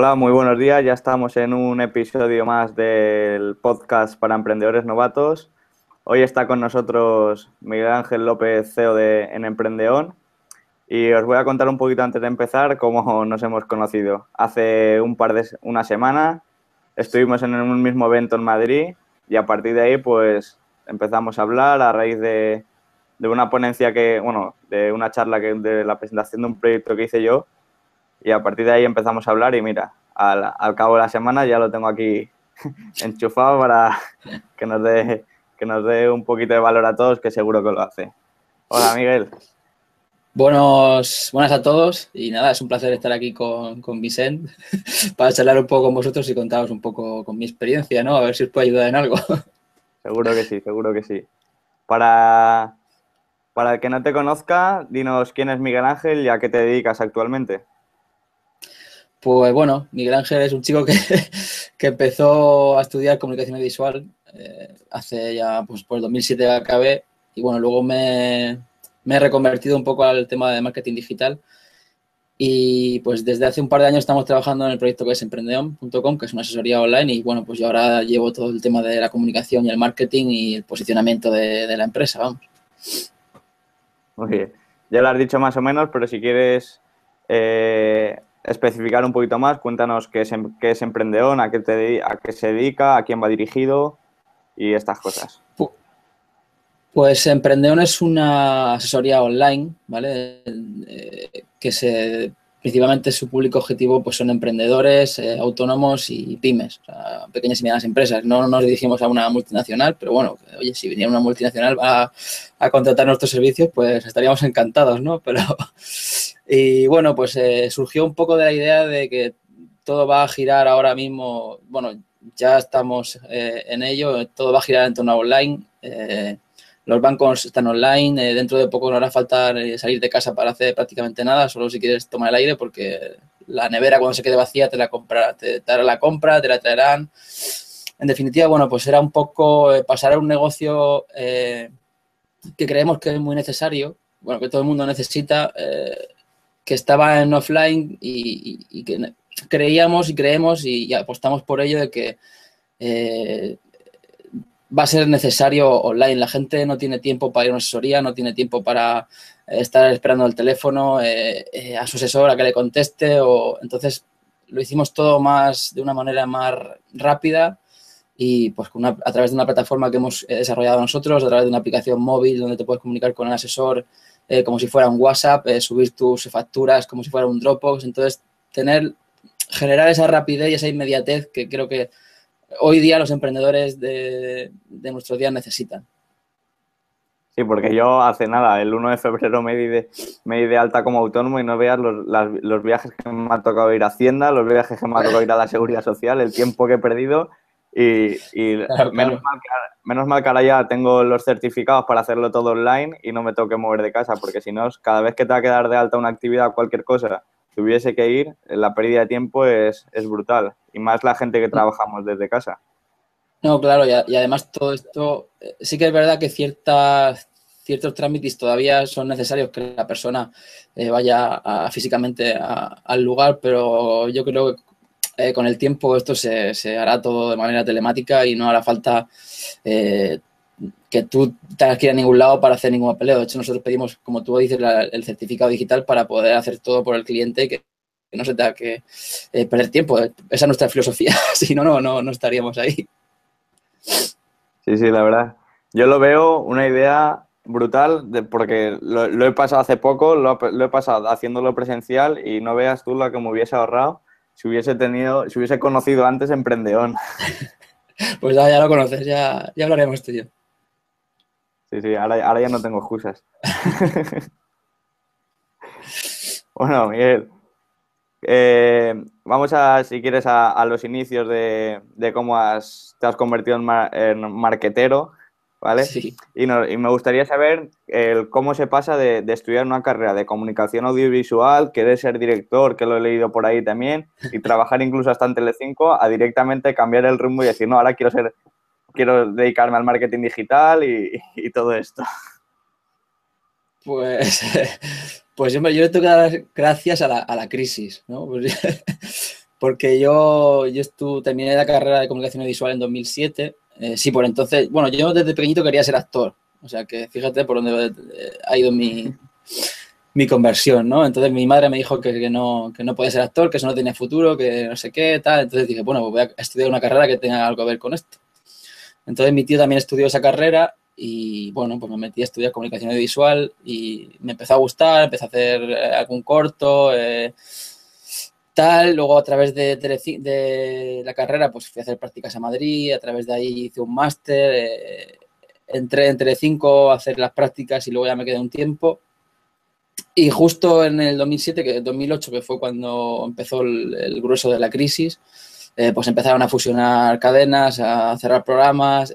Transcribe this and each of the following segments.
Hola, muy buenos días. Ya estamos en un episodio más del podcast para emprendedores novatos. Hoy está con nosotros Miguel Ángel López, CEO de En Emprendeón. Y os voy a contar un poquito antes de empezar cómo nos hemos conocido. Hace un par de una semana estuvimos en un mismo evento en Madrid y a partir de ahí pues empezamos a hablar a raíz de, de una ponencia que, bueno, de una charla que de la presentación de un proyecto que hice yo y a partir de ahí empezamos a hablar y mira, al, al cabo de la semana ya lo tengo aquí enchufado para que nos dé que nos dé un poquito de valor a todos, que seguro que lo hace. Hola, Miguel. Buenos, buenas a todos y nada, es un placer estar aquí con, con Vicente para charlar un poco con vosotros y contaros un poco con mi experiencia, ¿no? A ver si os puedo ayudar en algo. Seguro que sí, seguro que sí. Para, para el que no te conozca, dinos quién es Miguel Ángel y a qué te dedicas actualmente. Pues bueno, Miguel Ángel es un chico que, que empezó a estudiar comunicación visual eh, hace ya, pues por el 2007 acabé y bueno, luego me, me he reconvertido un poco al tema de marketing digital. Y pues desde hace un par de años estamos trabajando en el proyecto que es emprendeon.com, que es una asesoría online. Y bueno, pues yo ahora llevo todo el tema de la comunicación y el marketing y el posicionamiento de, de la empresa, vamos. Bien. Ya lo has dicho más o menos, pero si quieres eh, especificar un poquito más, cuéntanos qué es, em, qué es Emprendeon, a qué, te, a qué se dedica, a quién va dirigido y estas cosas. Pues Emprendeon es una asesoría online, ¿vale? Eh, que se principalmente su público objetivo pues son emprendedores, eh, autónomos y pymes, o sea, pequeñas y medianas empresas. No nos dirigimos a una multinacional, pero bueno, oye, si viniera una multinacional a, a contratar nuestros servicios, pues estaríamos encantados, ¿no? Pero, y bueno, pues eh, surgió un poco de la idea de que todo va a girar ahora mismo, bueno, ya estamos eh, en ello, todo va a girar en torno a online. Eh, los bancos están online, eh, dentro de poco no hará falta salir de casa para hacer prácticamente nada, solo si quieres tomar el aire, porque la nevera cuando se quede vacía te la compra, te, hará la compra, te la traerán. En definitiva, bueno, pues era un poco pasar a un negocio que creemos que es muy necesario, bueno, que todo el mundo necesita, que estaba en offline y, que creíamos y creemos y, apostamos por ello de que eh, va a ser necesario online. La gente no tiene tiempo para ir a una asesoría, no tiene tiempo para eh, estar esperando el teléfono eh, a su asesor a que le conteste. O, entonces lo hicimos todo más de una manera más rápida y pues a través de una plataforma que hemos desarrollado nosotros, a través de una aplicación móvil donde te puedes comunicar con el asesor eh, como si fuera un WhatsApp, eh, subir tus facturas como si fuera un Dropbox. Entonces, tener, generar esa rapidez y esa inmediatez que creo que hoy día los emprendedores de, de nuestros días necesitan. Sí, porque yo hace nada, el 1 de febrero me di de, me di de alta como autónomo y no veas los, los, viajes que me ha tocado ir a Hacienda, los viajes que me ha tocado ir a la Seguridad Social, el tiempo que he perdido y, y claro, menos, claro. Mal que, menos, Mal que, ahora ya tengo los certificados para hacerlo todo online y no me tengo que mover de casa, porque si no, cada vez que te va a quedar de alta una actividad o cualquier cosa, tuviese que ir, la pérdida de tiempo es, es brutal. Y más la gente que trabajamos desde casa. No, claro, y, y, además todo esto, eh, sí que es verdad que ciertas, ciertos trámites todavía son necesarios que la persona eh, vaya a, físicamente a, al lugar, pero yo creo que eh, con el tiempo esto se, se, hará todo de manera telemática y no hará falta eh, que tú tengas que ir a ningún lado para hacer ningún papeleo. De hecho, nosotros pedimos, como tú dices, el certificado digital para poder hacer todo por el cliente y que, no se tenga que eh, perder tiempo. Esa es nuestra filosofía, si no, no, no, no estaríamos ahí. Sí, sí, la verdad. Yo lo veo una idea brutal porque lo, he pasado hace poco, lo, lo, he pasado haciéndolo presencial y no veas tú lo que me hubiese ahorrado si hubiese tenido, si hubiese conocido antes Emprendeón. pues ya, ya lo conoces, ya, ya hablaremos tú y yo. Sí, sí, ahora, ahora ya no tengo excusas. bueno, Miguel, eh, vamos a, si quieres, a, a los inicios de, de cómo has, te has convertido en, mar, en marquetero, ¿vale? Sí. Y, no, y, me gustaría saber el, cómo se pasa de, de, estudiar una carrera de comunicación audiovisual, querer ser director, que lo he leído por ahí también, y trabajar incluso hasta en Telecinco, a directamente cambiar el rumbo y decir, no, ahora quiero ser, quiero dedicarme al marketing digital y, y todo esto. Pues, pues yo, yo le tengo que dar gracias a la, a la crisis, ¿no? Pues, porque yo, yo terminé la carrera de comunicación visual en 2007. Eh, sí, por entonces, bueno, yo desde pequeñito quería ser actor. O sea que fíjate por dónde eh, ha ido mi, mi conversión, ¿no? Entonces mi madre me dijo que, no, que no podía ser actor, que eso no tenía futuro, que no sé qué, tal. Entonces dije, bueno, pues voy a estudiar una carrera que tenga algo que ver con esto. Entonces mi tío también estudió esa carrera y bueno, pues me metí a estudiar comunicación audiovisual y me empezó a gustar, empecé a hacer eh, algún corto, eh, tal. Luego a través de, de, la carrera pues fui a hacer prácticas a Madrid, a través de ahí hice un máster, eh, entré entre cinco a hacer las prácticas y luego ya me quedé un tiempo. Y justo en el 2007, que 2008, que fue cuando empezó el, grueso de la crisis, pues empezaron a fusionar cadenas, a cerrar programas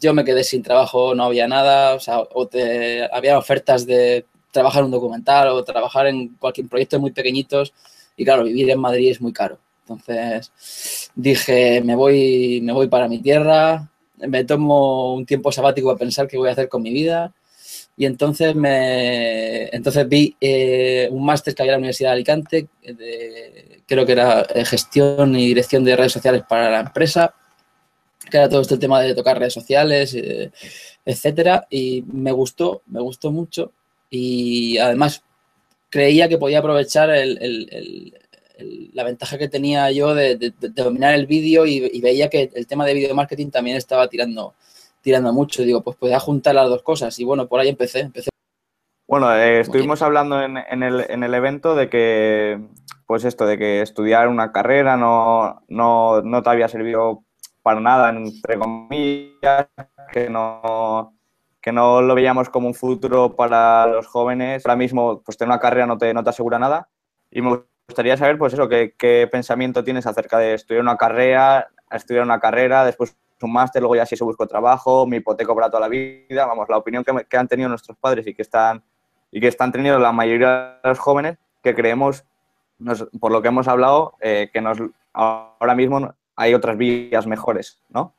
yo me quedé sin trabajo, no había nada, o sea, o te, había ofertas de trabajar en un documental o trabajar en cualquier proyecto muy pequeñitos y claro, vivir en Madrid es muy caro. Entonces dije, me voy, me voy para mi tierra, me tomo un tiempo sabático a pensar qué voy a hacer con mi vida. Y entonces me entonces vi eh, un máster que había en la Universidad de Alicante, creo que era eh, gestión y dirección de redes sociales para la empresa que era todo este tema de tocar redes sociales, eh, etcétera, y me gustó, me gustó mucho. Y además creía que podía aprovechar la ventaja que tenía yo de, dominar el vídeo y, veía que el tema de video marketing también estaba tirando, tirando mucho. digo, pues podía juntar las dos cosas y bueno, por ahí empecé. empecé. Bueno, eh, estuvimos hablando en, el, en, el, evento de que, pues esto, de que estudiar una carrera no, no, no te había servido para nada, entre comillas, que no, que no lo veíamos como un futuro para los jóvenes. Ahora mismo, pues tener una carrera no te, no te asegura nada. Y me gustaría saber, pues eso, qué, pensamiento tienes acerca de estudiar una carrera, estudiar una carrera, después un máster, luego ya si eso busco trabajo, mi hipoteca para toda la vida, vamos, la opinión que, han tenido nuestros padres y que están y que están teniendo la mayoría de los jóvenes que creemos, por lo que hemos hablado, eh, que ahora mismo hay otras vías mejores, ¿no?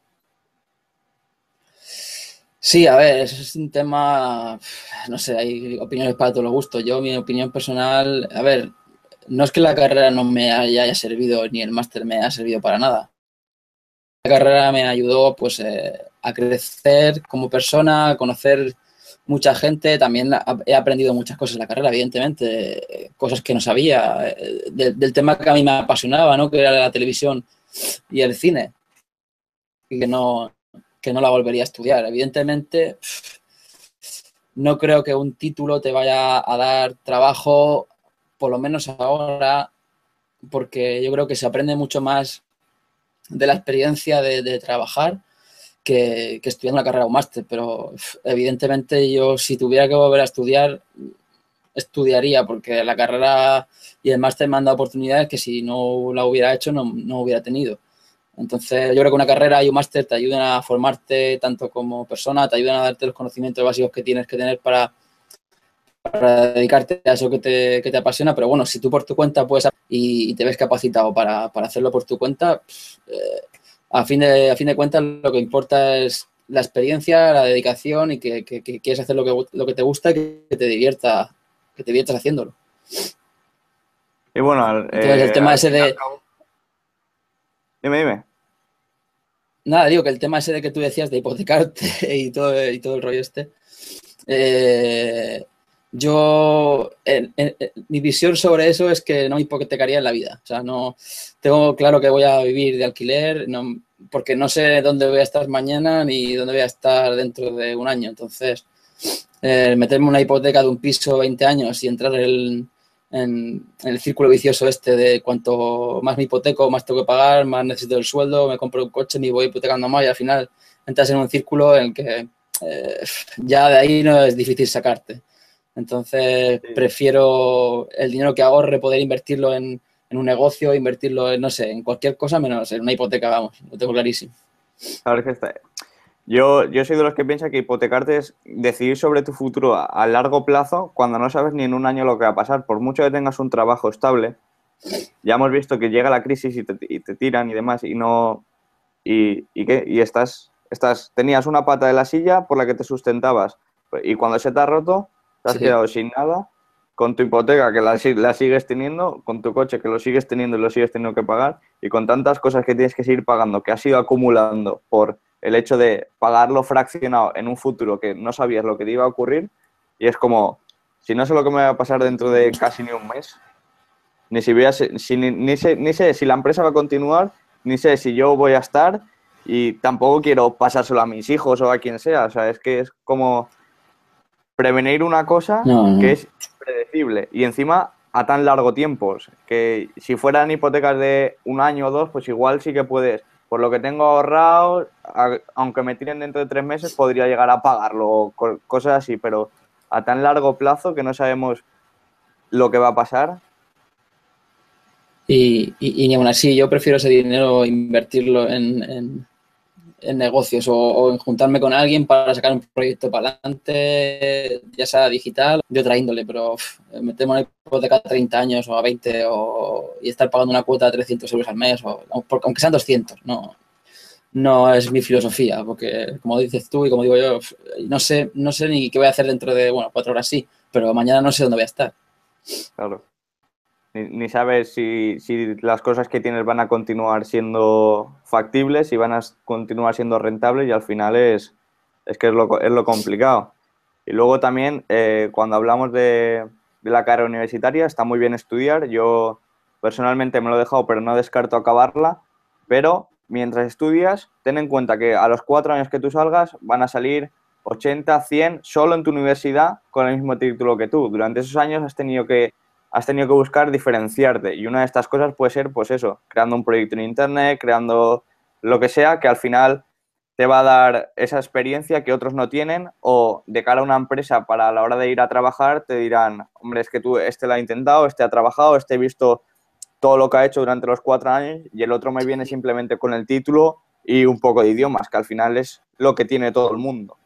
Sí, a ver, es un tema, no sé, hay opiniones para todos los gustos. Yo, mi opinión personal, a ver, no es que la carrera no me haya servido ni el máster me haya servido para nada. La carrera me ayudó pues eh, a crecer como persona, a conocer mucha gente. También he aprendido muchas cosas en la carrera, evidentemente, cosas que no sabía, eh, del tema que a mí me apasionaba, ¿no? Que era la televisión y el cine, y que no, que no la volvería a estudiar. Evidentemente, no creo que un título te vaya a dar trabajo, por lo menos ahora, porque yo creo que se aprende mucho más de la experiencia de, trabajar que, que, estudiar una carrera o máster, pero evidentemente yo si tuviera que volver a estudiar, estudiaría, porque la carrera y el máster me han dado oportunidades que si no la hubiera hecho no, no hubiera tenido. Entonces, yo creo que una carrera y un máster te ayudan a formarte tanto como persona, te ayudan a darte los conocimientos básicos que tienes que tener para, para dedicarte a eso que te, que te, apasiona. Pero bueno, si tú por tu cuenta puedes y, te ves capacitado para, para, hacerlo por tu cuenta, pues, eh, a, fin de, a fin de cuentas lo que importa es la experiencia, la dedicación y que, que, que quieres hacer lo que, lo que te gusta y que te divierta, que te diviertas haciéndolo. Y bueno, el eh, tema ese de... Dime. Nada, digo que el tema ese de que tú decías de hipotecarte y todo, y todo el rollo este, eh, yo, mi visión sobre eso es que no me hipotecaría en la vida. O sea, no tengo claro que voy a vivir de alquiler, no, porque no sé dónde voy a estar mañana ni dónde voy a estar dentro de un año. Entonces, eh, meterme una hipoteca de un piso 20 años y entrar en, en, el círculo vicioso este de cuanto más me hipoteco, más tengo que pagar, más necesito el sueldo, me compro un coche, ni voy hipotecando más y al final entras en un círculo en el que eh, ya de ahí no es difícil sacarte. Entonces prefiero el dinero que ahorre poder invertirlo en, en, un negocio, invertirlo en, no sé, en cualquier cosa menos en una hipoteca, vamos, lo tengo clarísimo. A que está, yo, yo soy de los que piensa que hipotecarte es decidir sobre tu futuro a, largo plazo cuando no sabes ni en un año lo que va a pasar. Por mucho que tengas un trabajo estable, ya hemos visto que llega la crisis y te, tiran y demás y no... ¿Y, y qué? Y estás, estás, tenías una pata de la silla por la que te sustentabas y cuando se te ha roto, te has quedado sin nada con tu hipoteca que la, la, sigues teniendo, con tu coche que lo sigues teniendo y lo sigues teniendo que pagar, y con tantas cosas que tienes que seguir pagando, que has ido acumulando por el hecho de pagarlo fraccionado en un futuro que no sabías lo que te iba a ocurrir, y es como, si no sé lo que me va a pasar dentro de casi ni un mes, ni si, voy a, si, ni, ni, sé, ni sé si la empresa va a continuar, ni sé si yo voy a estar, y tampoco quiero pasárselo a mis hijos o a quien sea, o sea, es que es como prevenir una cosa que es predecible y encima a tan largo tiempo. Que si fueran hipotecas de un año o dos, pues igual sí que puedes, por lo que tengo ahorrado, aunque me tiren dentro de tres meses, podría llegar a pagarlo, cosas así, pero a tan largo plazo que no sabemos lo que va a pasar. Y, y, aún así, yo prefiero ese dinero invertirlo en en negocios o, en juntarme con alguien para sacar un proyecto para adelante, ya sea digital, de otra índole, pero metemos una hipoteca a 30 años o a 20 o, y estar pagando una cuota de 300 euros al mes, o, aunque sean 200, no, no es mi filosofía, porque como dices tú y como digo yo, no sé, no sé ni qué voy a hacer dentro de, bueno, cuatro horas sí, pero mañana no sé dónde voy a estar. Claro ni, sabes si, las cosas que tienes van a continuar siendo factibles y van a continuar siendo rentables y al final es, es que es lo, es lo complicado. Y luego también, eh, cuando hablamos de, de, la carrera universitaria, está muy bien estudiar. Yo personalmente me lo he dejado, pero no descarto acabarla. Pero mientras estudias, ten en cuenta que a los cuatro años que tú salgas van a salir 80, 100 solo en tu universidad con el mismo título que tú. Durante esos años has tenido que has tenido que buscar diferenciarte. Y una de estas cosas puede ser, pues eso, creando un proyecto en Internet, creando lo que sea, que al final te va a dar esa experiencia que otros no tienen o de cara a una empresa para a la hora de ir a trabajar te dirán, hombre, es que tú este lo ha intentado, este ha trabajado, este he visto todo lo que ha hecho durante los cuatro años y el otro me viene simplemente con el título y un poco de idiomas, que al final es lo que tiene todo el mundo.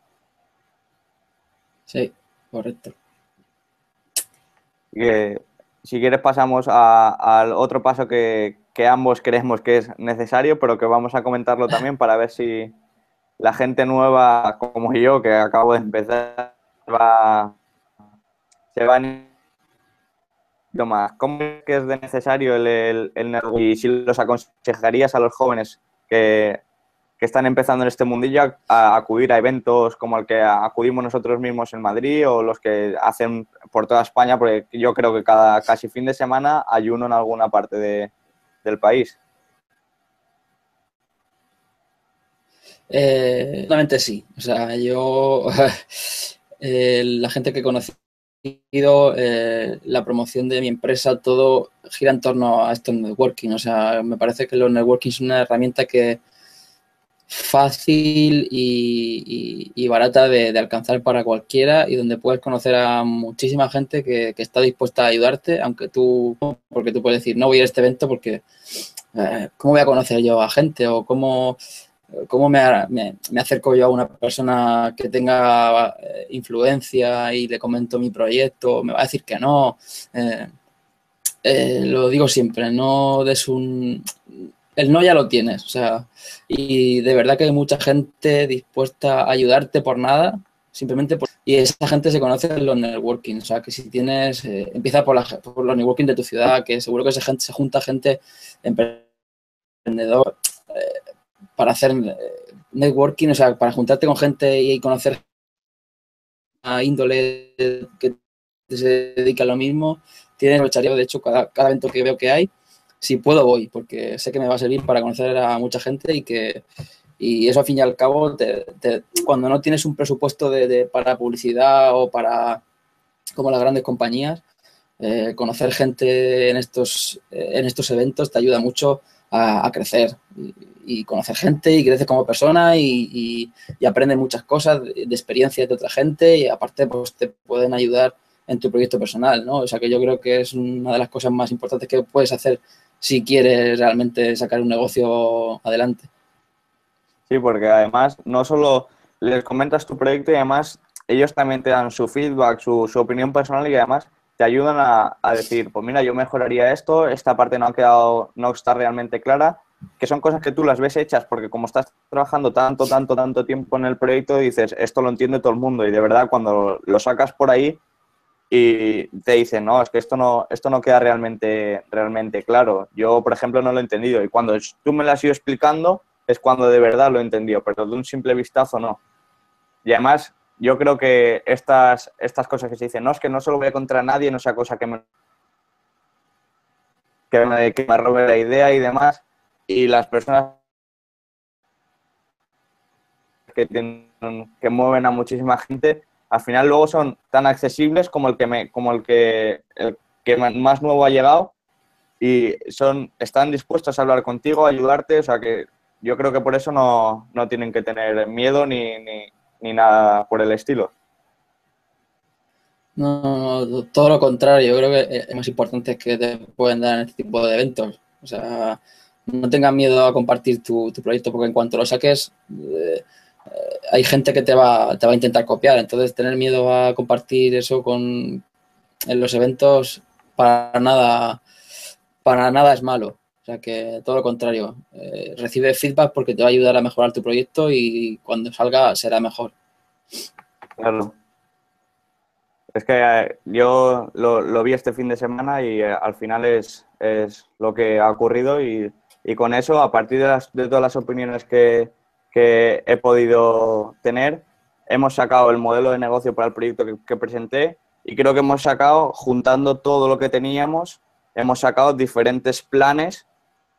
Sí, correcto si quieres pasamos al otro paso que, ambos creemos que es necesario, pero que vamos a comentarlo también para ver si la gente nueva como yo, que acabo de empezar, va, se va más. ¿Cómo es que es de necesario el, el, y si los aconsejarías a los jóvenes que, que están empezando en este mundillo a acudir a eventos como el que acudimos nosotros mismos en Madrid o los que hacen por toda España, porque yo creo que cada casi fin de semana hay uno en alguna parte de, del país. Eh, sí. O sea, yo, eh, la gente que he conocido, eh, la promoción de mi empresa, todo gira en torno a esto networking. O sea, me parece que los networking es una herramienta que fácil y, barata de, alcanzar para cualquiera y donde puedes conocer a muchísima gente que, está dispuesta a ayudarte, aunque tú, porque tú puedes decir, no voy a este evento porque, eh, ¿cómo voy a conocer yo a gente? O cómo, cómo me, me, acerco yo a una persona que tenga eh, influencia y le comento mi proyecto, me va a decir que no. Eh, lo digo siempre, no des un, el no ya lo tienes, o sea, y de verdad que hay mucha gente dispuesta a ayudarte por nada, simplemente por... Y esa gente se conoce en los networking, o sea, que si tienes, eh, empieza por, los networking de tu ciudad, que seguro que gente, se junta gente emprendedor eh, para hacer eh, networking, o sea, para juntarte con gente y conocer a índole que se dedica a lo mismo, tienes aprovecharía, de hecho, cada, cada evento que veo que hay, si puedo voy, porque sé que me va a servir para conocer a mucha gente y que y eso al fin y al cabo, cuando no tienes un presupuesto de, para publicidad o para, como las grandes compañías, eh, conocer gente en estos, en estos eventos te ayuda mucho a, crecer y, conocer gente y creces como persona y, y, aprendes muchas cosas de, de, experiencias de otra gente y aparte pues te pueden ayudar en tu proyecto personal, ¿no? O sea que yo creo que es una de las cosas más importantes que puedes hacer si quieres realmente sacar un negocio adelante. Sí, porque además no solo les comentas tu proyecto y además ellos también te dan su feedback, su, opinión personal y además te ayudan a, decir, pues mira, yo mejoraría esto, esta parte no ha quedado, no está realmente clara, que son cosas que tú las ves hechas porque como estás trabajando tanto, tanto, tanto tiempo en el proyecto, dices, esto lo entiende todo el mundo y de verdad cuando lo sacas por ahí, y te dicen, no, es que esto no, esto no queda realmente, realmente claro. Yo, por ejemplo, no lo he entendido y cuando tú me lo has ido explicando es cuando de verdad lo he entendido, pero de un simple vistazo no. Y además, yo creo que estas, estas cosas que se dicen, no, es que no se lo voy a contra nadie, no sea cosa que me, que me, que me robe la idea y demás, y las personas que, que mueven a muchísima gente, al final luego son tan accesibles como el que, me, como el que, el que más nuevo ha llegado y son, están dispuestos a hablar contigo, a ayudarte, o sea que yo creo que por eso no, no tienen que tener miedo ni, ni, ni, nada por el estilo. No, todo lo contrario, yo creo que es más importante que te pueden dar en este tipo de eventos. O sea, no tengas miedo a compartir tu, tu proyecto porque en cuanto lo saques, eh, hay gente que te va, te va a intentar copiar. Entonces, tener miedo a compartir eso con, en los eventos para nada, para nada es malo. O sea que todo lo contrario, eh, recibe feedback porque te va a ayudar a mejorar tu proyecto y cuando salga será mejor. Claro. Es que eh, yo lo, lo, vi este fin de semana y eh, al final es, es, lo que ha ocurrido y, y con eso, a partir de, las, de todas las opiniones que, que he podido tener. Hemos sacado el modelo de negocio para el proyecto que, presenté y creo que hemos sacado, juntando todo lo que teníamos, hemos sacado diferentes planes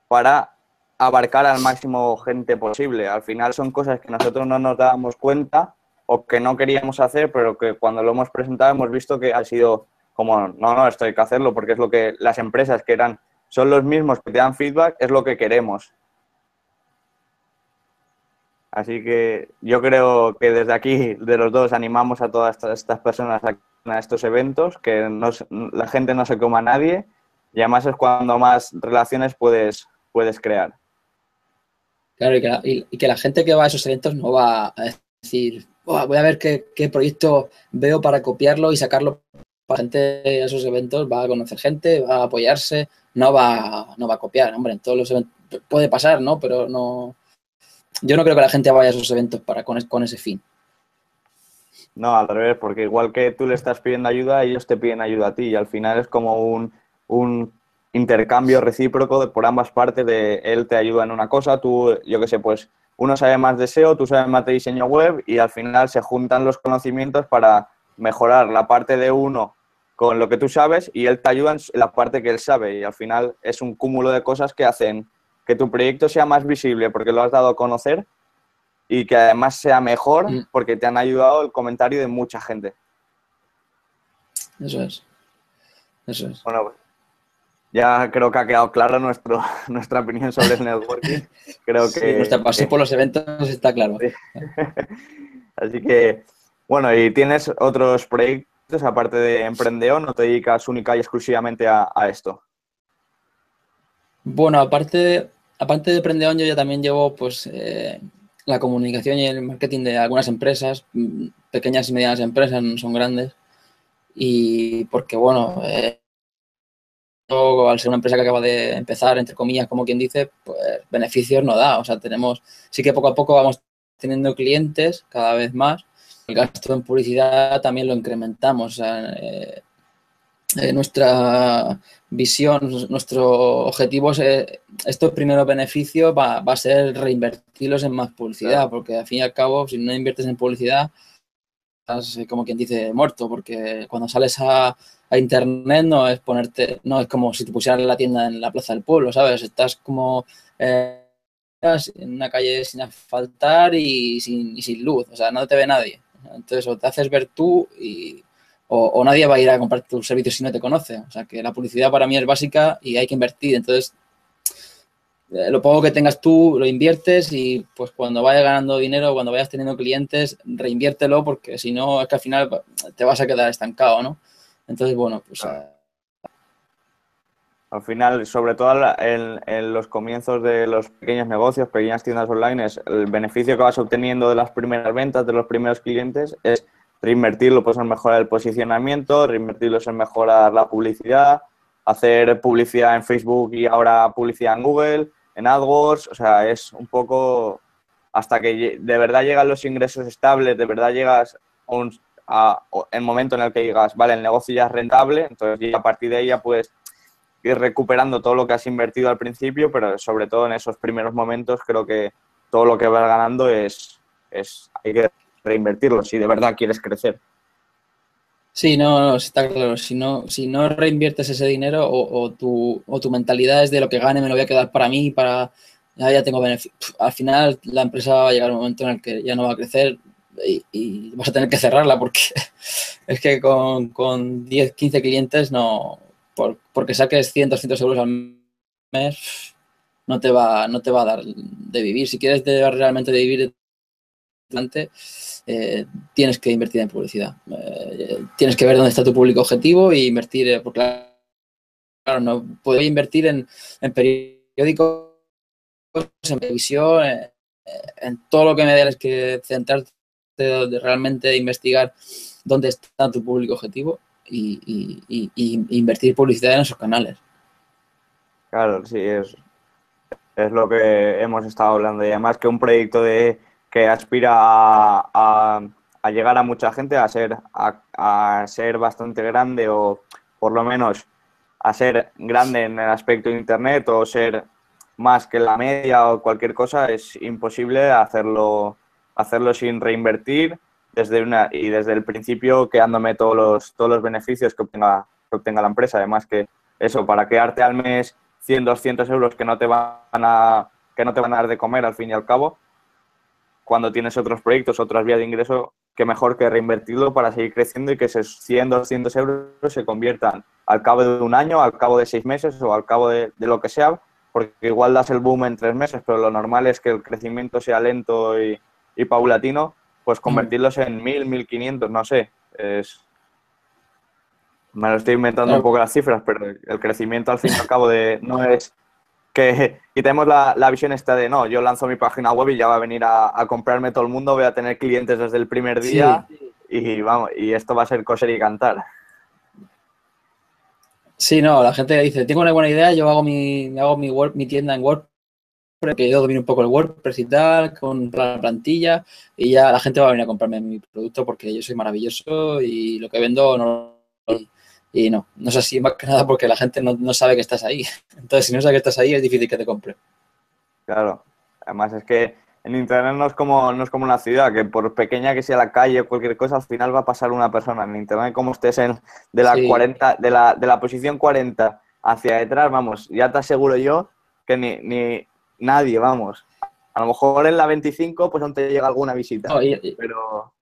para abarcar al máximo gente posible. Al final son cosas que nosotros no nos dábamos cuenta o que no queríamos hacer, pero que cuando lo hemos presentado hemos visto que ha sido como, no, no, esto hay que hacerlo porque es lo que las empresas que eran, son los mismos que te dan feedback, es lo que queremos. Así que yo creo que desde aquí, de los dos, animamos a todas estas, personas a, estos eventos, que la gente no se coma a nadie y además es cuando más relaciones puedes, puedes crear. Claro, y que, la, y, que, la, gente que va a esos eventos no va a decir, voy a ver qué, qué, proyecto veo para copiarlo y sacarlo para gente a esos eventos, va a conocer gente, va a apoyarse, no va, no va a copiar, hombre, en todos los eventos puede pasar, ¿no? Pero no, yo no creo que la gente vaya a esos eventos para con, ese fin. No, al revés, porque igual que tú le estás pidiendo ayuda, ellos te piden ayuda a ti y al final es como un, intercambio recíproco por ambas partes de él te ayuda en una cosa, tú, yo qué sé, pues uno sabe más de SEO, tú sabes más de diseño web y al final se juntan los conocimientos para mejorar la parte de uno con lo que tú sabes y él te ayuda en la parte que él sabe y al final es un cúmulo de cosas que hacen que tu proyecto sea más visible porque lo has dado a conocer y que además sea mejor mm. porque te han ayudado el comentario de mucha gente. Eso es. Eso es. Bueno, pues, ya creo que ha quedado clara nuestro, nuestra opinión sobre el networking. Creo que. nuestra pasión por los eventos está claro. Así que, bueno, ¿y tienes otros proyectos aparte de Emprendeón o te dedicas única y exclusivamente a, a esto? Bueno, aparte, aparte de Emprendeón, yo ya también llevo pues eh, la comunicación y el marketing de algunas empresas, mm, pequeñas y medianas empresas, no son grandes. Y porque, bueno, eh, al ser una empresa que acaba de empezar, entre comillas, como quien dice, pues beneficios no da. O sea, tenemos, sí que poco a poco vamos teniendo clientes cada vez más. El gasto en publicidad también lo incrementamos. O sea, eh, eh, nuestra visión, nuestro objetivo es eh, estos primeros beneficios va, a ser reinvertirlos en más publicidad, porque al fin y al cabo, si no inviertes en publicidad, estás eh, como quien dice muerto, porque cuando sales a, internet no es ponerte, no es como si te pusieran la tienda en la plaza del pueblo, ¿sabes? Estás como en una calle sin asfaltar y sin, y sin luz, o sea, no te ve nadie. Entonces, o te haces ver tú y o, nadie va a ir a comprar tus servicios si no te conoce. O sea que la publicidad para mí es básica y hay que invertir. Entonces, eh, lo poco que tengas tú lo inviertes y pues cuando vayas ganando dinero, cuando vayas teniendo clientes, reinviértelo porque si no es que al final te vas a quedar estancado, ¿no? Entonces, bueno, pues... Al final, sobre todo en, en, los comienzos de los pequeños negocios, pequeñas tiendas online, es el beneficio que vas obteniendo de las primeras ventas, de los primeros clientes, es reinvertirlo pues en mejorar el posicionamiento, reinvertirlo en mejorar la publicidad, hacer publicidad en Facebook y ahora publicidad en Google, en AdWords, o sea, es un poco hasta que de verdad llegan los ingresos estables, de verdad llegas a a, el momento en el que digas, vale, el negocio ya es rentable, entonces a partir de ahí ya puedes ir recuperando todo lo que has invertido al principio, pero sobre todo en esos primeros momentos creo que todo lo que vas ganando es, es hay que reinvertirlo si de verdad quieres crecer. Sí, no, está claro. Si no, si no reinviertes ese dinero o, tu, o tu mentalidad es de lo que gane me lo voy a quedar para mí, para ya, ya tengo beneficio. Al final la empresa va a llegar un momento en el que ya no va a crecer y, vas a tener que cerrarla porque es que con, con 10, 15 clientes no, porque saques 100, 200 euros al mes, no te va, no te va a dar de vivir. Si quieres realmente de vivir eh, tienes que invertir en publicidad. Eh, tienes que ver dónde está tu público objetivo y invertir, eh, porque claro, no puedes invertir en, periódicos, en televisión, en todo lo que me des que centrarte de, realmente investigar dónde está tu público objetivo y, invertir publicidad en esos canales. Claro, sí, es, es lo que hemos estado hablando. Y además que un proyecto de que aspira a, llegar a mucha gente, a ser, a, ser bastante grande o por lo menos a ser grande en el aspecto de Internet o ser más que la media o cualquier cosa, es imposible hacerlo, hacerlo sin reinvertir desde una, y desde el principio quedándome todos los, todos los beneficios que obtenga, que obtenga la empresa. Además que eso, para quedarte al mes 100, 200 euros que no te van a, que no te van a dar de comer al fin y al cabo, cuando tienes otros proyectos, otras vías de ingreso, que mejor que reinvertirlo para seguir creciendo y que esos 100, 200 euros se conviertan al cabo de un año, al cabo de seis meses o al cabo de, lo que sea, porque igual das el boom en tres meses, pero lo normal es que el crecimiento sea lento y, y paulatino, pues mm. convertirlos en 1000, 1500, no sé. Es... Me lo estoy inventando un poco las cifras, pero el crecimiento al fin y al cabo de no es que quitemos la, la, visión esta de no, yo lanzo mi página web y ya va a venir a, comprarme todo el mundo, voy a tener clientes desde el primer día y vamos, y esto va a ser coser y cantar. Sí, no, la gente dice, tengo una buena idea, yo hago mi, hago mi, word, mi tienda en WordPress, que yo domino un poco el WordPress y tal, con la plantilla, y ya la gente va a venir a comprarme mi producto porque yo soy maravilloso y lo que vendo no y no, no es así más que nada porque la gente no, sabe que estás ahí. Entonces, si no sabe que estás ahí, es difícil que te compre. Claro. Además, es que en Internet no es como, no es como una ciudad, que por pequeña que sea la calle o cualquier cosa, al final va a pasar una persona. En Internet, como estés en, de, la 40, de, la, de la posición 40 hacia detrás, vamos, ya te aseguro yo que ni, ni nadie, vamos. A lo mejor en la 25 pues no te llega alguna visita. pero,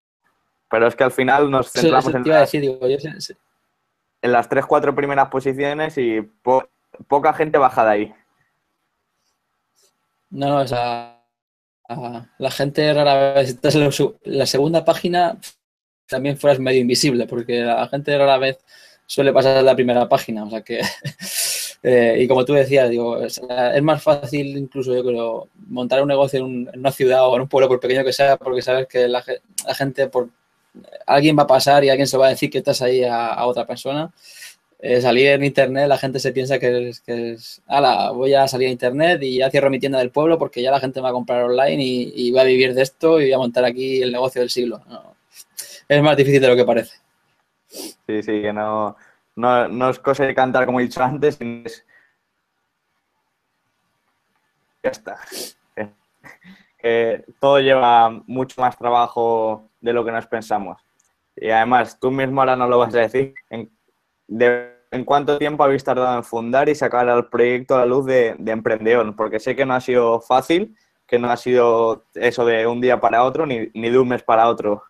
pero es que al final nos centramos en... decir, digo, yo en las tres, cuatro primeras posiciones y poca gente baja de ahí. No, o sea, la gente rara vez, estás en la segunda página, también fueras medio invisible, porque la gente rara vez suele pasar la primera página, o sea que, eh, y como tú decías, digo, es, más fácil incluso yo creo montar un negocio en, una ciudad o en un pueblo, por pequeño que sea, porque sabes que la gente por alguien va a pasar y alguien se va a decir que estás ahí a, otra persona. Eh, salir en internet, la gente se piensa que es, que es, ala, voy a salir a internet y ya cierro mi tienda del pueblo porque ya la gente va a comprar online y, va a vivir de esto y voy a montar aquí el negocio del siglo. Es más difícil de lo que parece. Sí, sí, que no, no, es cosa de cantar como he dicho antes, ya está. Todo lleva mucho más trabajo de lo que nos pensamos. Y además, tú mismo ahora no lo vas a decir. ¿En, ¿en cuánto tiempo habéis tardado en fundar y sacar el proyecto a la luz de, de Porque sé que no ha sido fácil, que no ha sido eso de un día para otro, ni, ni de un mes para otro.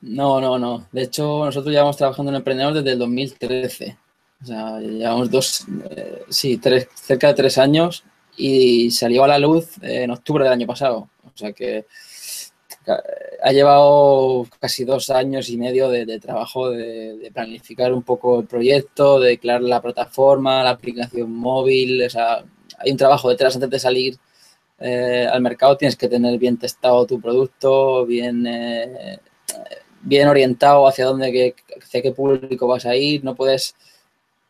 No, no, no. De hecho, nosotros llevamos trabajando en Emprendedor desde el 2013. O sea, llevamos dos, eh, sí, tres, cerca de tres años y salió a la luz en octubre del año pasado. O sea que ha llevado casi dos años y medio de, trabajo de, planificar un poco el proyecto, de crear la plataforma, la aplicación móvil. O sea, hay un trabajo detrás antes de salir eh, al mercado. Tienes que tener bien testado tu producto, bien, eh, bien orientado hacia dónde, hacia qué público vas a ir. No puedes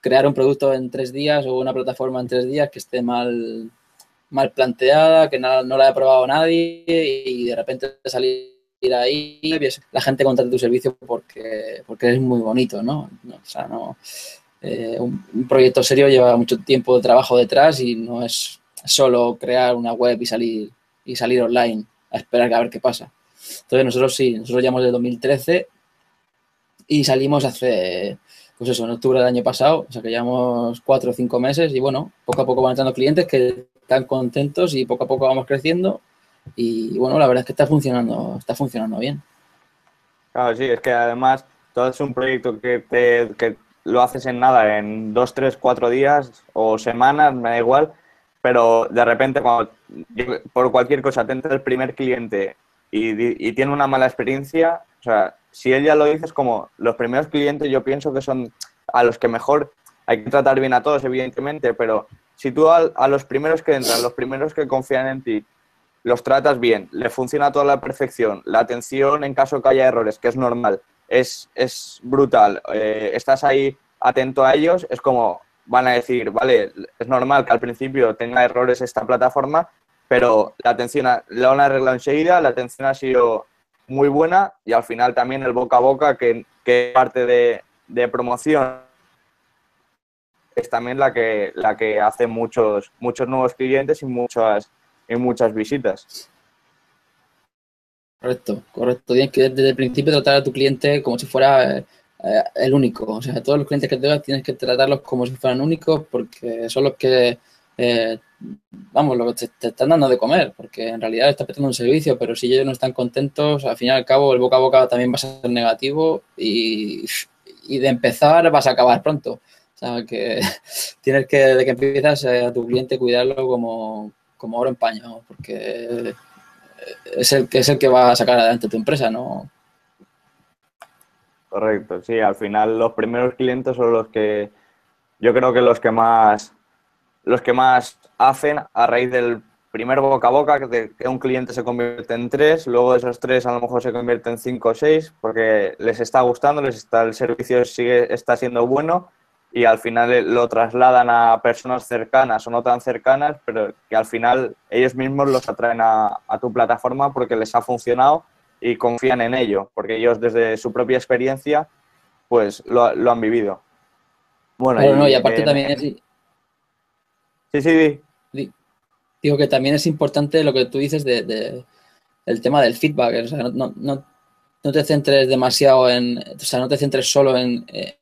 crear un producto en tres días o una plataforma en tres días que esté mal mal planteada, que no, la ha probado nadie y de repente salir ahí, la gente contrata tu servicio porque, porque es muy bonito, ¿no? o sea, no, eh, un, proyecto serio lleva mucho tiempo de trabajo detrás y no es solo crear una web y salir, y salir online a esperar a ver qué pasa. Entonces nosotros sí, nosotros llevamos de 2013 y salimos hace, pues eso, en octubre del año pasado, o sea que llevamos cuatro o cinco meses y bueno, poco a poco van entrando clientes que están contentos y poco a poco vamos creciendo y bueno, la verdad es que está funcionando, está funcionando bien. Claro, sí, es que además todo es un proyecto que, te, que lo haces en nada, en dos, tres, cuatro días o semanas, me da igual, pero de repente cuando por cualquier cosa te entra el primer cliente y, y, tiene una mala experiencia, o sea, si ella lo dice es como los primeros clientes yo pienso que son a los que mejor hay que tratar bien a todos, evidentemente, pero si tú a, a los primeros que entran, los primeros que confían en ti, los tratas bien, le funciona toda la perfección, la atención en caso que haya errores, que es normal, es, es brutal, eh, estás ahí atento a ellos, es como van a decir, vale, es normal que al principio tenga errores esta plataforma, pero la atención la han arreglado enseguida, la atención ha sido muy buena y al final también el boca a boca, que, que parte de, de promoción es también la que, la que hace muchos, muchos nuevos clientes y muchas, y muchas visitas. Correcto, correcto. Tienes que desde el principio tratar a tu cliente como si fuera eh, el único. O sea, todos los clientes que tengas tienes que tratarlos como si fueran únicos porque son los que, eh, vamos, lo que te, están dando de comer, porque en realidad estás prestando un servicio, pero si ellos no están contentos, al fin y al cabo el boca a boca también va a ser negativo y, y de empezar vas a acabar pronto. O sea, que tienes que, de que empiezas eh, a tu cliente, cuidarlo como, como oro en paño, porque es el es el que va a sacar adelante tu empresa, ¿no? Correcto, sí, al final los primeros clientes son los que yo creo que los que más los que más hacen a raíz del primer boca a boca, que, un cliente se convierte en tres, luego esos tres a lo mejor se convierten en cinco o seis, porque les está gustando, les está, el servicio sigue, está siendo bueno y al final lo trasladan a personas cercanas o no tan cercanas, pero que al final ellos mismos los atraen a, tu plataforma porque les ha funcionado y confían en ello, porque ellos desde su propia experiencia pues lo, han vivido. Bueno, y, aparte también es... Sí, sí, sí. Digo que también es importante lo que tú dices de, el tema del feedback, o sea, no, no, no, te centres demasiado en, o sea, no te centres solo en, eh,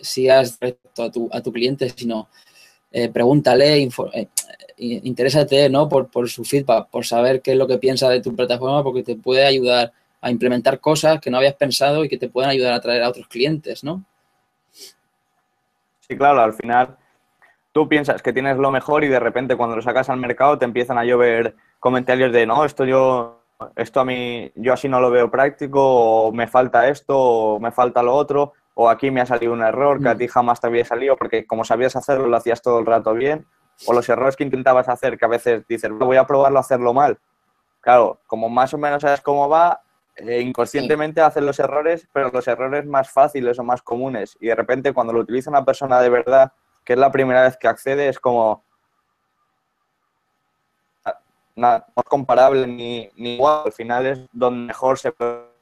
sigas recto a tu, a tu cliente, sino eh, pregúntale, eh, interésate ¿no? Por, por, su feedback, por saber qué es lo que piensa de tu plataforma, porque te puede ayudar a implementar cosas que no habías pensado y que te pueden ayudar a atraer a otros clientes, ¿no? Sí, claro, al final tú piensas que tienes lo mejor y de repente cuando lo sacas al mercado te empiezan a llover comentarios de no, esto yo, esto a mí, yo así no lo veo práctico, o me falta esto, o me falta lo otro o aquí me ha salido un error que a mm. ti jamás te había salido porque como sabías hacerlo lo hacías todo el rato bien, o los errores que intentabas hacer que a veces dices, voy a probarlo a hacerlo mal. Claro, como más o menos sabes cómo va, eh, inconscientemente haces los errores, pero los errores más fáciles o más comunes. Y de repente cuando lo utiliza una persona de verdad, que es la primera vez que accede, es como... Nada, no es comparable ni, ni igual. Al final es donde mejor se puede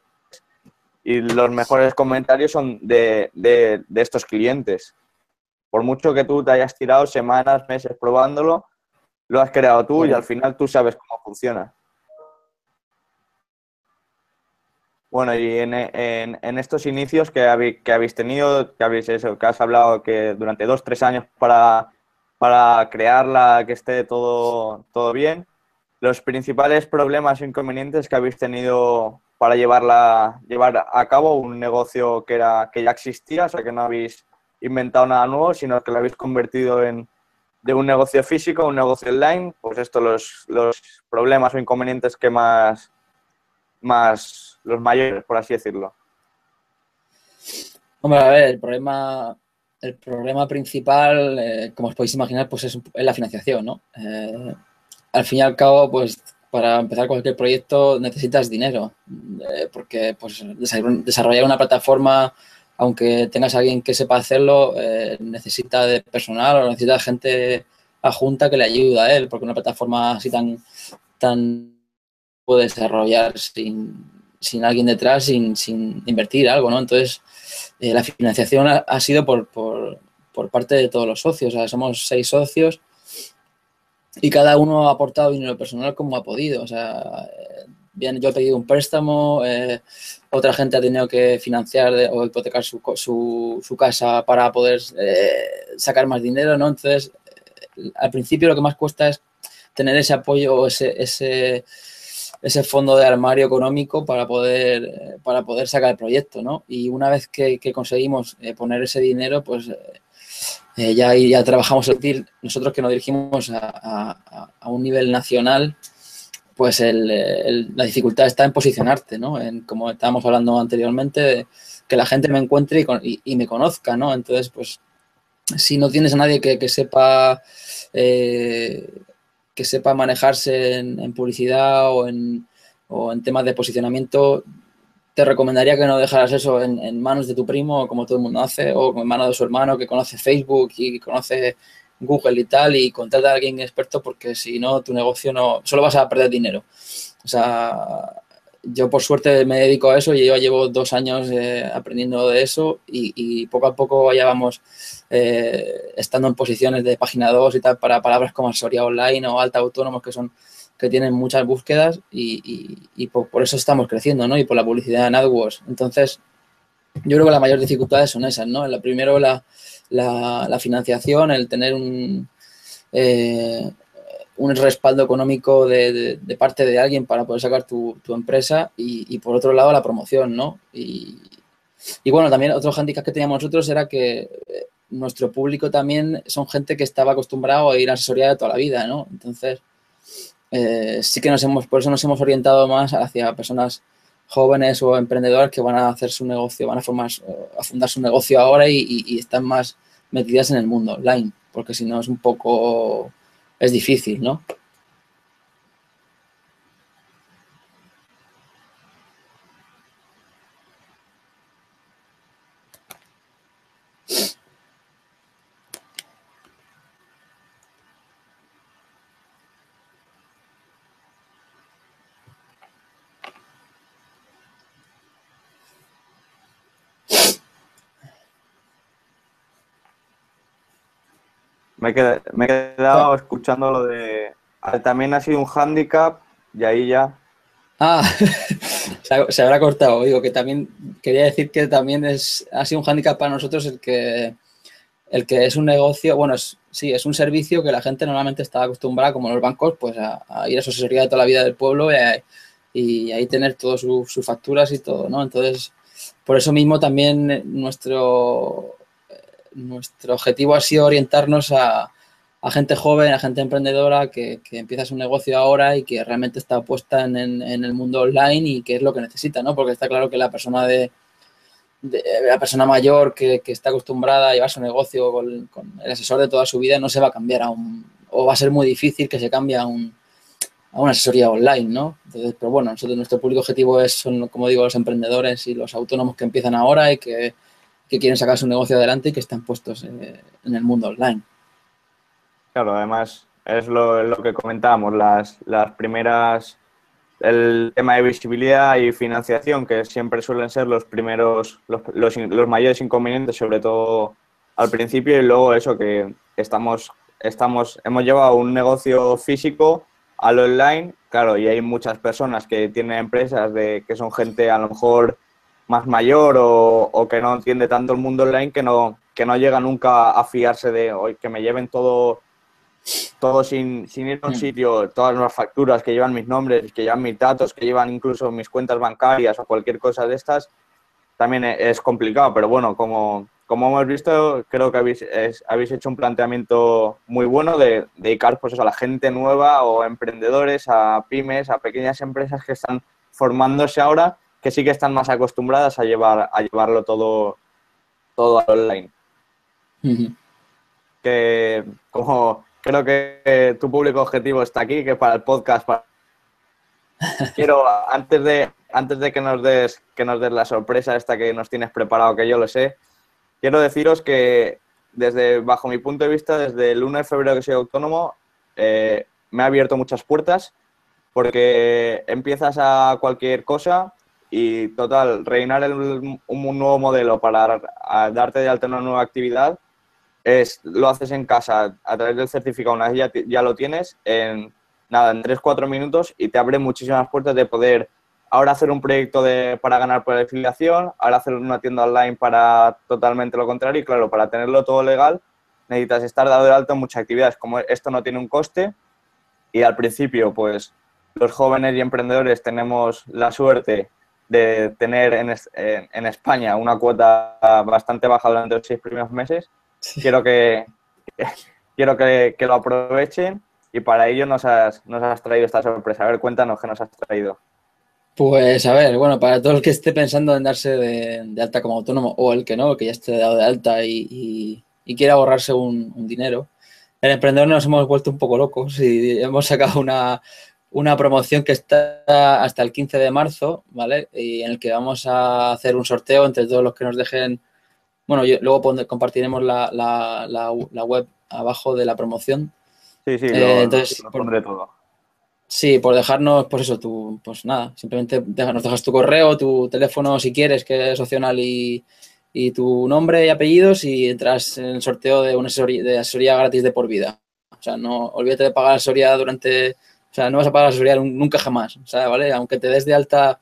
y los mejores comentarios son de, de, estos clientes. Por mucho que tú te hayas tirado semanas, meses probándolo, lo has creado tú y al final tú sabes cómo funciona. Bueno, y en, en, en estos inicios que habéis, que habéis tenido, que habéis eso, que has hablado que durante dos, tres años para, para crearla, que esté todo, todo bien, los principales problemas e inconvenientes que habéis tenido para llevarla, llevar a cabo un negocio que, era, que ya existía, o sea que no habéis inventado nada nuevo, sino que lo habéis convertido en de un negocio físico a un negocio online, pues esto los, los problemas o inconvenientes que más, más los mayores, por así decirlo. Hombre, a ver, el problema, el problema principal, eh, como os podéis imaginar, pues es, la financiación, ¿no? Eh, al fin y al cabo, pues para empezar cualquier proyecto necesitas dinero, eh, porque pues, desarrollar una plataforma, aunque tengas alguien que sepa hacerlo, necesita de personal o necesita gente adjunta que le ayude a él, porque una plataforma así tan, tan puede desarrollar sin, sin alguien detrás, sin, sin, invertir algo, ¿no? Entonces, eh, la financiación ha, ha sido por, por, por, parte de todos los socios, o sea, somos seis socios y cada uno ha aportado dinero personal como ha podido, o sea, bien, yo he pedido un préstamo, eh, otra gente ha tenido que financiar o hipotecar su, su, su casa para poder eh, sacar más dinero, ¿no? Entonces, eh, al principio lo que más cuesta es tener ese apoyo, ese, ese, ese fondo de armario económico para poder, para poder sacar el proyecto, ¿no? Y una vez que, conseguimos eh, poner ese dinero, pues eh, ya, ya trabajamos, nosotros que nos dirigimos a, un nivel nacional, pues el, la dificultad está en posicionarte, ¿no? En, como estábamos hablando anteriormente, que la gente me encuentre y, y, y, me conozca, ¿no? Entonces, pues, si no tienes a nadie que, que sepa eh, que sepa manejarse en, publicidad o en, o en, temas de posicionamiento, te recomendaría que no dejaras eso en, en, manos de tu primo, como todo el mundo hace, o en manos de su hermano que conoce Facebook y conoce Google y tal, y contrata a alguien experto porque si no, tu negocio no, solo vas a perder dinero. O sea, yo por suerte me dedico a eso y yo llevo dos años eh, aprendiendo de eso y, poco a poco ya vamos eh, estando en posiciones de página 2 y tal para palabras como asesoría online o alta autónomos que son que tienen muchas búsquedas y, por, eso estamos creciendo, ¿no? Y por la publicidad en AdWords. Entonces, yo creo que las mayores dificultades son esas, ¿no? La primero, la, la, la financiación, el tener un, eh, un respaldo económico de, parte de alguien para poder sacar tu, empresa y, por otro lado la promoción, ¿no? Y, bueno, también otro handicap que teníamos nosotros era que eh, nuestro público también son gente que estaba acostumbrado a ir a asesoría de toda la vida, ¿no? Entonces, eh, sí que nos hemos, por eso nos hemos orientado más hacia personas jóvenes o emprendedoras que van a hacer su negocio, van a, formar, a fundar su negocio ahora y, están más metidas en el mundo online, porque si no es un poco, es difícil, ¿no? Me he quedado, me he quedado escuchando lo de. También ha sido un handicap y ahí ya. Ah, se habrá cortado. Digo que también quería decir que también es, ha sido un handicap para nosotros el que, el que es un negocio, bueno, es, sí, es un servicio que la gente normalmente está acostumbrada, como los bancos, pues a, a ir a su asesoría de toda la vida del pueblo y, a, y ahí tener todas sus su facturas y todo, ¿no? Entonces, por eso mismo también nuestro, nuestro objetivo ha sido orientarnos a, gente joven, a gente emprendedora que, empieza su negocio ahora y que realmente está puesta en, el mundo online y que es lo que necesita, ¿no? Porque está claro que la persona de, la persona mayor que, está acostumbrada a llevar su negocio con, con, el asesor de toda su vida no se va a cambiar a un, o va a ser muy difícil que se cambie a un a una asesoría online, ¿no? Entonces, pero bueno, nosotros, nuestro público objetivo es, son, como digo, los emprendedores y los autónomos que empiezan ahora y que, que quieren sacar su negocio adelante y que están puestos en, en el mundo online. Claro, además es lo, lo que comentábamos, las, las primeras, el tema de visibilidad y financiación, que siempre suelen ser los primeros, los, los, los mayores inconvenientes, sobre todo al principio, y luego eso que estamos, estamos, hemos llevado un negocio físico al online, claro, y hay muchas personas que tienen empresas de que son gente a lo mejor más mayor o, o, que no entiende tanto el mundo online que no, que no llega nunca a fiarse de hoy que me lleven todo, todo sin, sin ir a un mm. sitio, todas las facturas que llevan mis nombres, que llevan mis datos, que llevan incluso mis cuentas bancarias o cualquier cosa de estas, también es complicado, pero bueno, como, como hemos visto, creo que habéis, es, habéis hecho un planteamiento muy bueno de, de dedicar pues, eso, a la gente nueva o emprendedores, a pymes, a pequeñas empresas que están formándose ahora que sí que están más acostumbradas a llevar a llevarlo todo, todo online. Uh -huh. Que como creo que tu público objetivo está aquí, que para el podcast para... quiero antes de antes de que nos des que nos des la sorpresa esta que nos tienes preparado, que yo lo sé, quiero deciros que desde bajo mi punto de vista, desde el 1 de febrero que soy autónomo, eh, me ha abierto muchas puertas porque empiezas a cualquier cosa y total, reinar un nuevo modelo para darte de alta una nueva actividad es lo haces en casa a través del certificado, una vez ya, ya lo tienes, en nada, en 3-4 minutos y te abre muchísimas puertas de poder ahora hacer un proyecto de, para ganar por afiliación, ahora hacer una tienda online para totalmente lo contrario y claro, para tenerlo todo legal necesitas estar dado de alto en muchas actividades, como esto no tiene un coste y al principio pues los jóvenes y emprendedores tenemos la suerte de tener en, en, España una cuota bastante baja durante los seis primeros meses. Quiero, que, quiero que, que, lo aprovechen y para ello nos has, nos has traído esta sorpresa. A ver, cuéntanos qué nos has traído. Pues a ver, bueno, para todo el que esté pensando en darse de, alta como autónomo o el que no, que ya esté dado de alta y, quiera ahorrarse un, dinero, en Emprendedor nos hemos vuelto un poco locos y hemos sacado una, promoción que está hasta el 15 de marzo, ¿vale? Y en el que vamos a hacer un sorteo entre todos los que nos dejen. Bueno, luego compartiremos la, la, web abajo de la promoción. Sí, sí, eh, entonces, pondré todo. Sí, por dejarnos, pues eso, tú, pues nada, simplemente nos dejas tu correo, tu teléfono si quieres, que es opcional, y, tu nombre y apellidos y entras en el sorteo de una asesoría, de asesoría gratis de por vida. O sea, no olvídate de pagar asesoría durante, o sea, no vas a pagar asesoría nunca jamás, o sea, ¿vale? Aunque te des de alta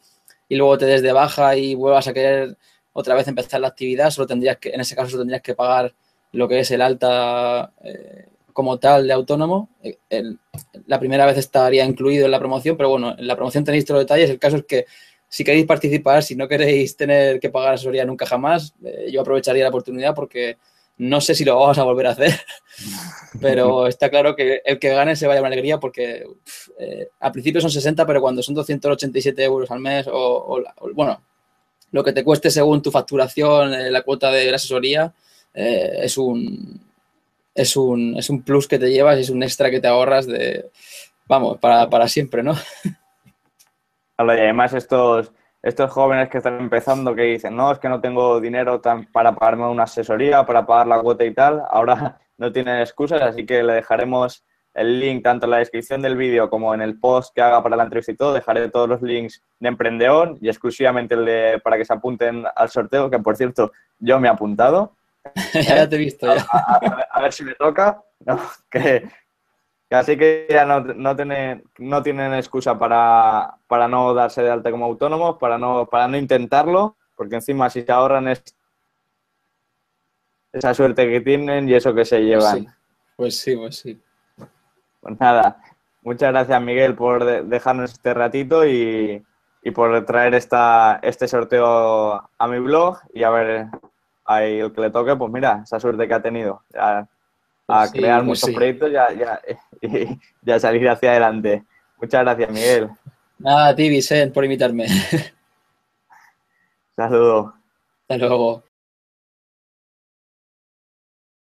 y luego te des de baja y vuelvas a querer otra vez empezar la actividad, solo tendrías que, en ese caso, solo tendrías que pagar lo que es el alta eh, como tal de autónomo. Eh, la primera vez estaría incluido en la promoción, pero bueno, en la promoción tenéis todos los detalles. El caso es que si queréis participar, si no queréis tener que pagar asesoría nunca jamás, eh, yo aprovecharía la oportunidad porque no sé si lo vamos a volver a hacer, pero está claro que el que gane se vaya con alegría porque eh, al principio son 60, pero cuando son 287 euros al mes o, bueno, lo que te cueste según tu facturación, la cuota de la asesoría, es un, es un, es un plus que te llevas y es un extra que te ahorras de, vamos, para, siempre, ¿no? y además estos, estos jóvenes que están empezando que dicen, no, es que no tengo dinero tan para pagarme una asesoría, para pagar la cuota y tal, ahora no tienen excusas, así que le dejaremos el link tanto en la descripción del vídeo como en el post que haga para la entrevista y todo. Dejaré todos los links de Emprendeón y exclusivamente el de para que se apunten al sorteo, que por cierto yo me he apuntado. ya te he visto. A, ver si me toca. que, así que ya no, no, tienen, no tienen excusa para, para no darse de alta como autónomos, para no, para no intentarlo, porque encima si se ahorran es esa suerte que tienen y eso que se pues llevan. Pues sí, pues sí. Pues, nada, muchas gracias Miguel por dejarnos este ratito y, y por traer esta, este sorteo a mi blog y a ver ahí el que le toque, pues mira, esa suerte que ha tenido. A pues crear pues muchos proyectos ya, ya, y ya salir hacia adelante. Muchas gracias, Miguel. Nada, a ti, Vicente, por invitarme. Saludos. Hasta luego.